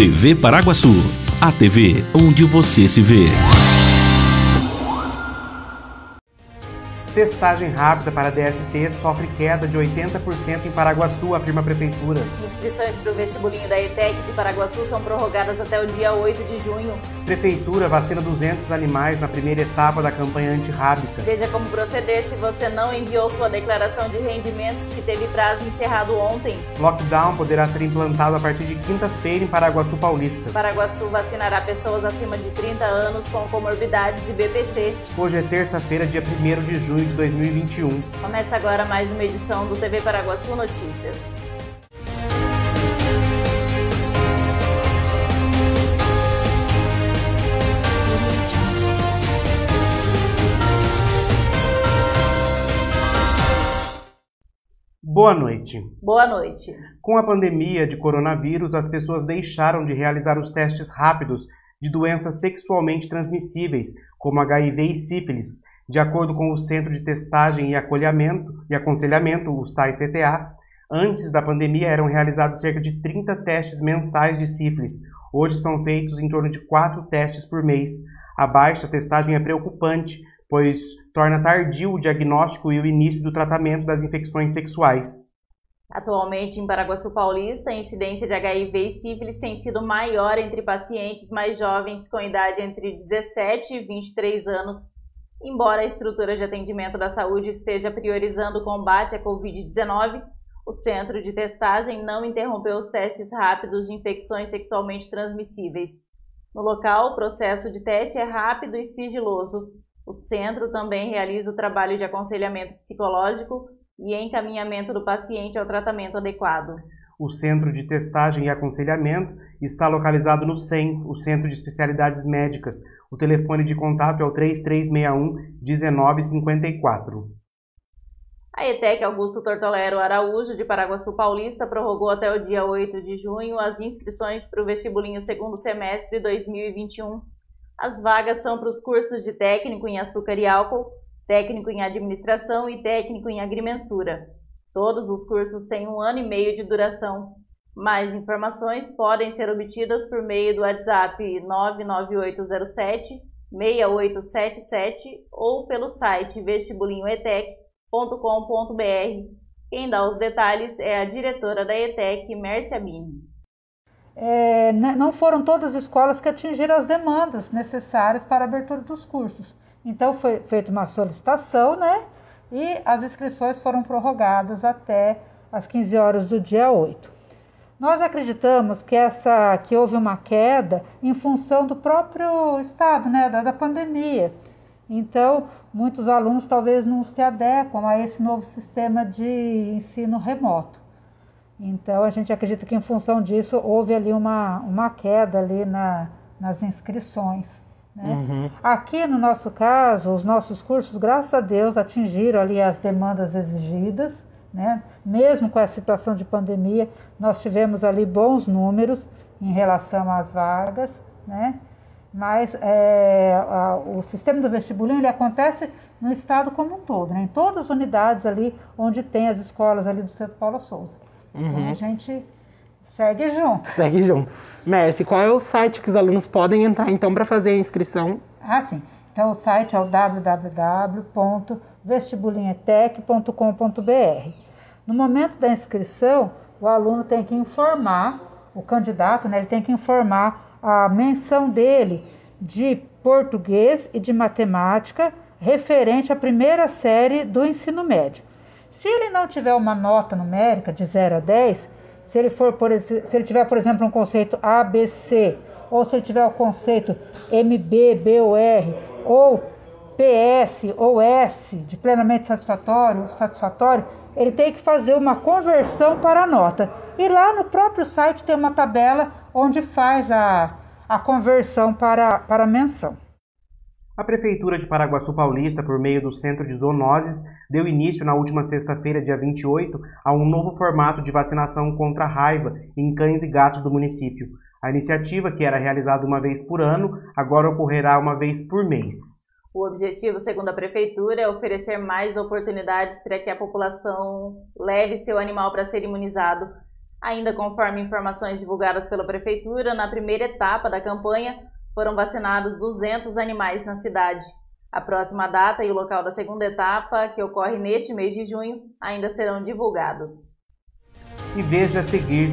TV Paraguaçu, a TV onde você se vê. Testagem rápida para DST sofre queda de 80% em Paraguaçu, afirma a Prefeitura. Inscrições para o vestibulinho da ETEC de Paraguaçu são prorrogadas até o dia 8 de junho. Prefeitura vacina 200 animais na primeira etapa da campanha antirrábica. Veja como proceder se você não enviou sua declaração de rendimentos que teve prazo encerrado ontem. Lockdown poderá ser implantado a partir de quinta-feira em Paraguaçu Paulista. Paraguaçu vacinará pessoas acima de 30 anos com comorbidades e BPC. Hoje é terça-feira, dia 1 de junho de 2021. Começa agora mais uma edição do TV Paraguaçu Notícias. Boa noite. Boa noite. Com a pandemia de coronavírus, as pessoas deixaram de realizar os testes rápidos de doenças sexualmente transmissíveis, como HIV e sífilis, de acordo com o Centro de Testagem e Acolhamento e Aconselhamento, o SAI-CTA, antes da pandemia eram realizados cerca de 30 testes mensais de sífilis. Hoje são feitos em torno de 4 testes por mês. A baixa testagem é preocupante, pois torna tardio o diagnóstico e o início do tratamento das infecções sexuais. Atualmente, em Paraguaçu Paulista, a incidência de HIV e sífilis tem sido maior entre pacientes mais jovens com idade entre 17 e 23 anos. Embora a estrutura de atendimento da saúde esteja priorizando o combate à Covid-19, o centro de testagem não interrompeu os testes rápidos de infecções sexualmente transmissíveis. No local, o processo de teste é rápido e sigiloso. O centro também realiza o trabalho de aconselhamento psicológico e encaminhamento do paciente ao tratamento adequado. O Centro de Testagem e Aconselhamento está localizado no CEM, o Centro de Especialidades Médicas. O telefone de contato é o 3361 1954. A ETEC Augusto Tortolero Araújo, de Paraguaçu Paulista, prorrogou até o dia 8 de junho as inscrições para o vestibulinho segundo semestre 2021. As vagas são para os cursos de técnico em açúcar e álcool, técnico em administração e técnico em agrimensura. Todos os cursos têm um ano e meio de duração. Mais informações podem ser obtidas por meio do WhatsApp 99807 6877 ou pelo site vestibulinhoetec.com.br. Quem dá os detalhes é a diretora da ETEC, Mércia Bini. É, não foram todas as escolas que atingiram as demandas necessárias para a abertura dos cursos. Então foi feita uma solicitação, né? e as inscrições foram prorrogadas até as 15 horas do dia 8. Nós acreditamos que essa que houve uma queda em função do próprio estado, né, da, da pandemia. Então, muitos alunos talvez não se adequam a esse novo sistema de ensino remoto. Então, a gente acredita que em função disso houve ali uma, uma queda ali na, nas inscrições. Né? Uhum. Aqui no nosso caso, os nossos cursos, graças a Deus, atingiram ali as demandas exigidas, né? Mesmo com a situação de pandemia, nós tivemos ali bons números em relação às vagas, né? Mas é, a, o sistema do vestibulinho ele acontece no estado como um todo, né? Em todas as unidades ali onde tem as escolas ali do Centro Paulo Souza. Então, uhum. Então a gente Segue junto. Segue junto. Mercy, qual é o site que os alunos podem entrar então para fazer a inscrição? Ah, sim. Então o site é o www.vestibulinhetec.com.br. No momento da inscrição, o aluno tem que informar, o candidato, né, ele tem que informar a menção dele de português e de matemática referente à primeira série do ensino médio. Se ele não tiver uma nota numérica de 0 a 10, se ele for por se ele tiver, por exemplo, um conceito ABC, ou se ele tiver o conceito MB, BOR, ou PS ou S de plenamente satisfatório, satisfatório, ele tem que fazer uma conversão para a nota. E lá no próprio site tem uma tabela onde faz a, a conversão para, para a menção. A Prefeitura de Paraguaçu Paulista, por meio do Centro de Zoonoses, deu início na última sexta-feira, dia 28, a um novo formato de vacinação contra a raiva em cães e gatos do município. A iniciativa, que era realizada uma vez por ano, agora ocorrerá uma vez por mês. O objetivo, segundo a Prefeitura, é oferecer mais oportunidades para que a população leve seu animal para ser imunizado. Ainda conforme informações divulgadas pela Prefeitura, na primeira etapa da campanha foram vacinados 200 animais na cidade. A próxima data e o local da segunda etapa, que ocorre neste mês de junho, ainda serão divulgados. E veja a seguir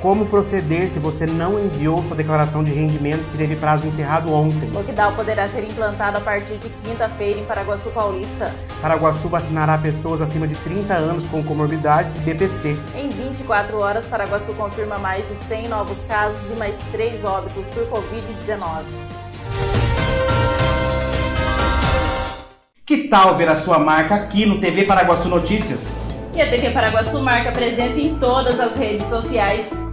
como proceder se você não enviou sua declaração de rendimentos que teve prazo encerrado ontem. Lockdown poderá ser implantado a partir de quinta-feira em Paraguaçu Paulista. Paraguaçu vacinará pessoas acima de 30 anos com comorbidades e BPC. Em 24 horas, Paraguaçu confirma mais de 100 novos casos e mais 3 óbitos por Covid-19. Que tal ver a sua marca aqui no TV Paraguaçu Notícias? E a TV Paraguaçu marca presença em todas as redes sociais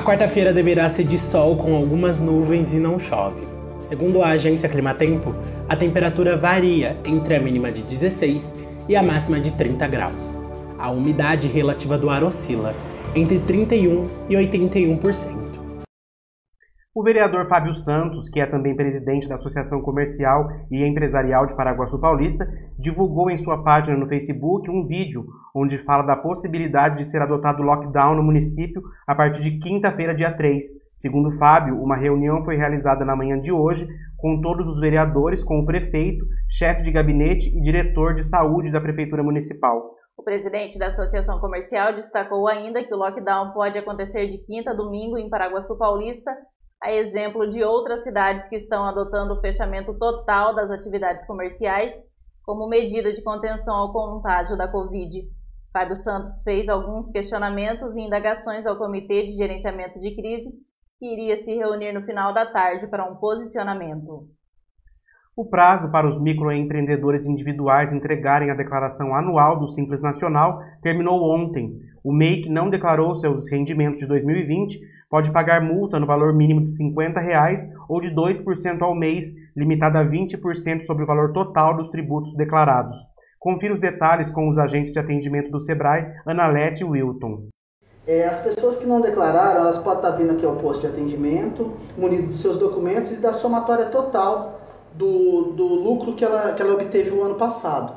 A quarta-feira deverá ser de sol com algumas nuvens e não chove. Segundo a agência Climatempo, a temperatura varia entre a mínima de 16 e a máxima de 30 graus. A umidade relativa do ar oscila entre 31 e 81%. O vereador Fábio Santos, que é também presidente da Associação Comercial e Empresarial de Paraguaçu Paulista, divulgou em sua página no Facebook um vídeo onde fala da possibilidade de ser adotado lockdown no município a partir de quinta-feira, dia 3. Segundo Fábio, uma reunião foi realizada na manhã de hoje com todos os vereadores, com o prefeito, chefe de gabinete e diretor de saúde da Prefeitura Municipal. O presidente da Associação Comercial destacou ainda que o lockdown pode acontecer de quinta a domingo em Paraguaçu Paulista a exemplo de outras cidades que estão adotando o fechamento total das atividades comerciais como medida de contenção ao contágio da Covid. Fábio Santos fez alguns questionamentos e indagações ao Comitê de Gerenciamento de Crise, que iria se reunir no final da tarde para um posicionamento. O prazo para os microempreendedores individuais entregarem a declaração anual do Simples Nacional terminou ontem. O MEI que não declarou seus rendimentos de 2020 pode pagar multa no valor mínimo de 50 reais ou de 2% ao mês, limitada a 20% sobre o valor total dos tributos declarados. Confira os detalhes com os agentes de atendimento do Sebrae, Analete e Wilton. É, as pessoas que não declararam, elas podem estar vindo aqui ao posto de atendimento, munido dos seus documentos e da somatória total do, do lucro que ela, que ela obteve o ano passado.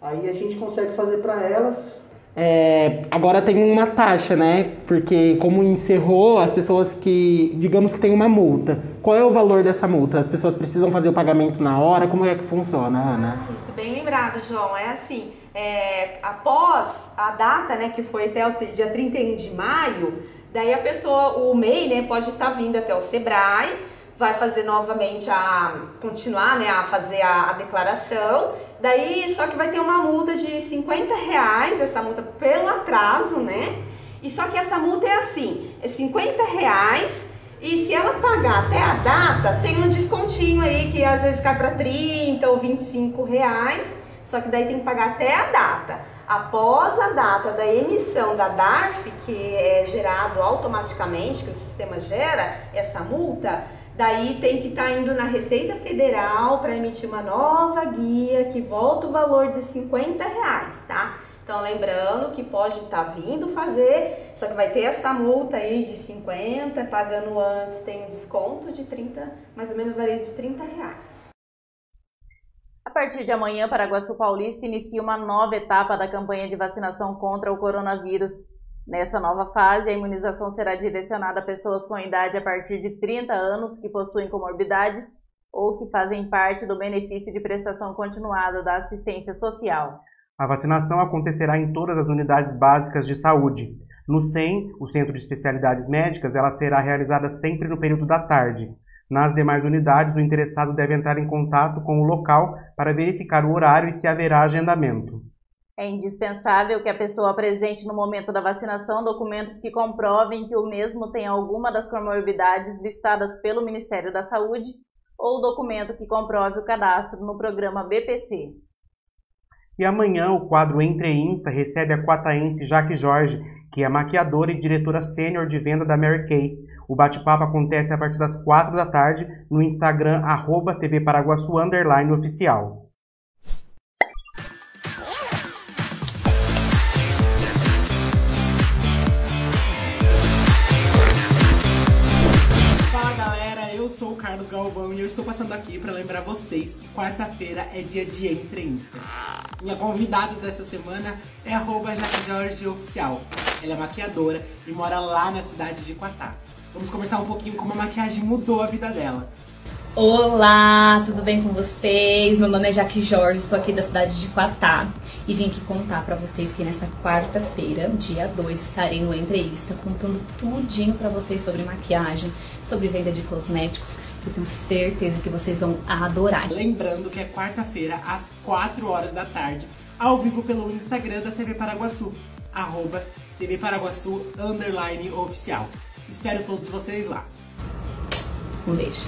Aí a gente consegue fazer para elas é, agora tem uma taxa, né? Porque como encerrou, as pessoas que, digamos que tem uma multa. Qual é o valor dessa multa? As pessoas precisam fazer o pagamento na hora? Como é que funciona, Ana? Ah, isso, bem lembrado, João. É assim, é, após a data, né, que foi até o dia 31 de maio, daí a pessoa, o MEI, né, pode estar tá vindo até o Sebrae, vai fazer novamente a, continuar, né, a fazer a, a declaração Daí, só que vai ter uma multa de 50 reais, essa multa pelo atraso, né? E só que essa multa é assim, é 50 reais e se ela pagar até a data, tem um descontinho aí que às vezes cai para 30 ou 25 reais, só que daí tem que pagar até a data. após a data da emissão da DARF, que é gerado automaticamente, que o sistema gera essa multa, daí tem que estar tá indo na Receita Federal para emitir uma nova guia que volta o valor de 50 reais, tá? Então, lembrando que pode estar tá vindo fazer, só que vai ter essa multa aí de 50, pagando antes tem um desconto de 30, mais ou menos varia de 30 reais. A partir de amanhã, Paraguaçu Paulista inicia uma nova etapa da campanha de vacinação contra o coronavírus. Nessa nova fase, a imunização será direcionada a pessoas com idade a partir de 30 anos que possuem comorbidades ou que fazem parte do benefício de prestação continuada da assistência social. A vacinação acontecerá em todas as unidades básicas de saúde. No CEM, o Centro de Especialidades Médicas, ela será realizada sempre no período da tarde. Nas demais unidades, o interessado deve entrar em contato com o local para verificar o horário e se haverá agendamento. É indispensável que a pessoa apresente no momento da vacinação documentos que comprovem que o mesmo tem alguma das comorbidades listadas pelo Ministério da Saúde ou documento que comprove o cadastro no programa BPC. E amanhã o quadro Entre Insta recebe a quataense Jaque Jorge, que é maquiadora e diretora sênior de venda da Mary Kay. O bate-papo acontece a partir das 4 da tarde no Instagram arroba TV Paraguaçu oficial. Galvão e eu estou passando aqui para lembrar vocês que quarta-feira é dia de Entre Insta. Minha convidada dessa semana é arroba Oficial. Ela é maquiadora e mora lá na cidade de Quatá. Vamos conversar um pouquinho como a maquiagem mudou a vida dela. Olá, tudo bem com vocês? Meu nome é Jaque Jorge, sou aqui da cidade de Quatá e vim aqui contar para vocês que nesta quarta-feira, dia 2, estarei no Entrevista contando tudinho para vocês sobre maquiagem, sobre venda de cosméticos. Eu tenho certeza que vocês vão adorar. Lembrando que é quarta-feira, às 4 horas da tarde, ao vivo pelo Instagram da TV Paraguaçu, arroba TV Paraguaçu, underline oficial. Espero todos vocês lá. Um beijo.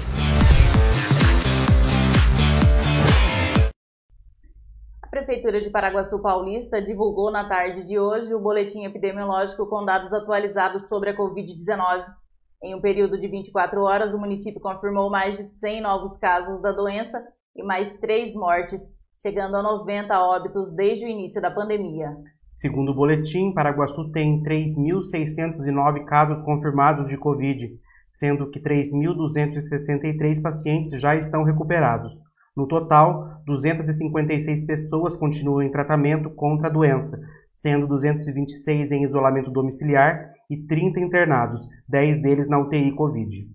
A Prefeitura de Paraguaçu Paulista divulgou na tarde de hoje o boletim epidemiológico com dados atualizados sobre a Covid-19. Em um período de 24 horas, o município confirmou mais de 100 novos casos da doença e mais três mortes, chegando a 90 óbitos desde o início da pandemia. Segundo o boletim, Paraguaçu tem 3.609 casos confirmados de Covid, sendo que 3.263 pacientes já estão recuperados. No total, 256 pessoas continuam em tratamento contra a doença, sendo 226 em isolamento domiciliar e 30 internados, 10 deles na UTI Covid.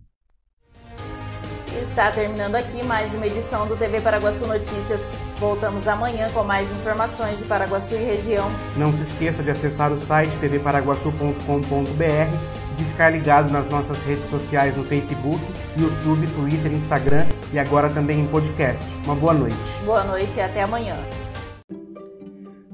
Está terminando aqui mais uma edição do TV Paraguaçu Notícias. Voltamos amanhã com mais informações de Paraguaçu e região. Não se esqueça de acessar o site tvparaguaçu.com.br de ficar ligado nas nossas redes sociais no Facebook, YouTube, Twitter, Instagram e agora também em podcast. Uma boa noite. Boa noite e até amanhã.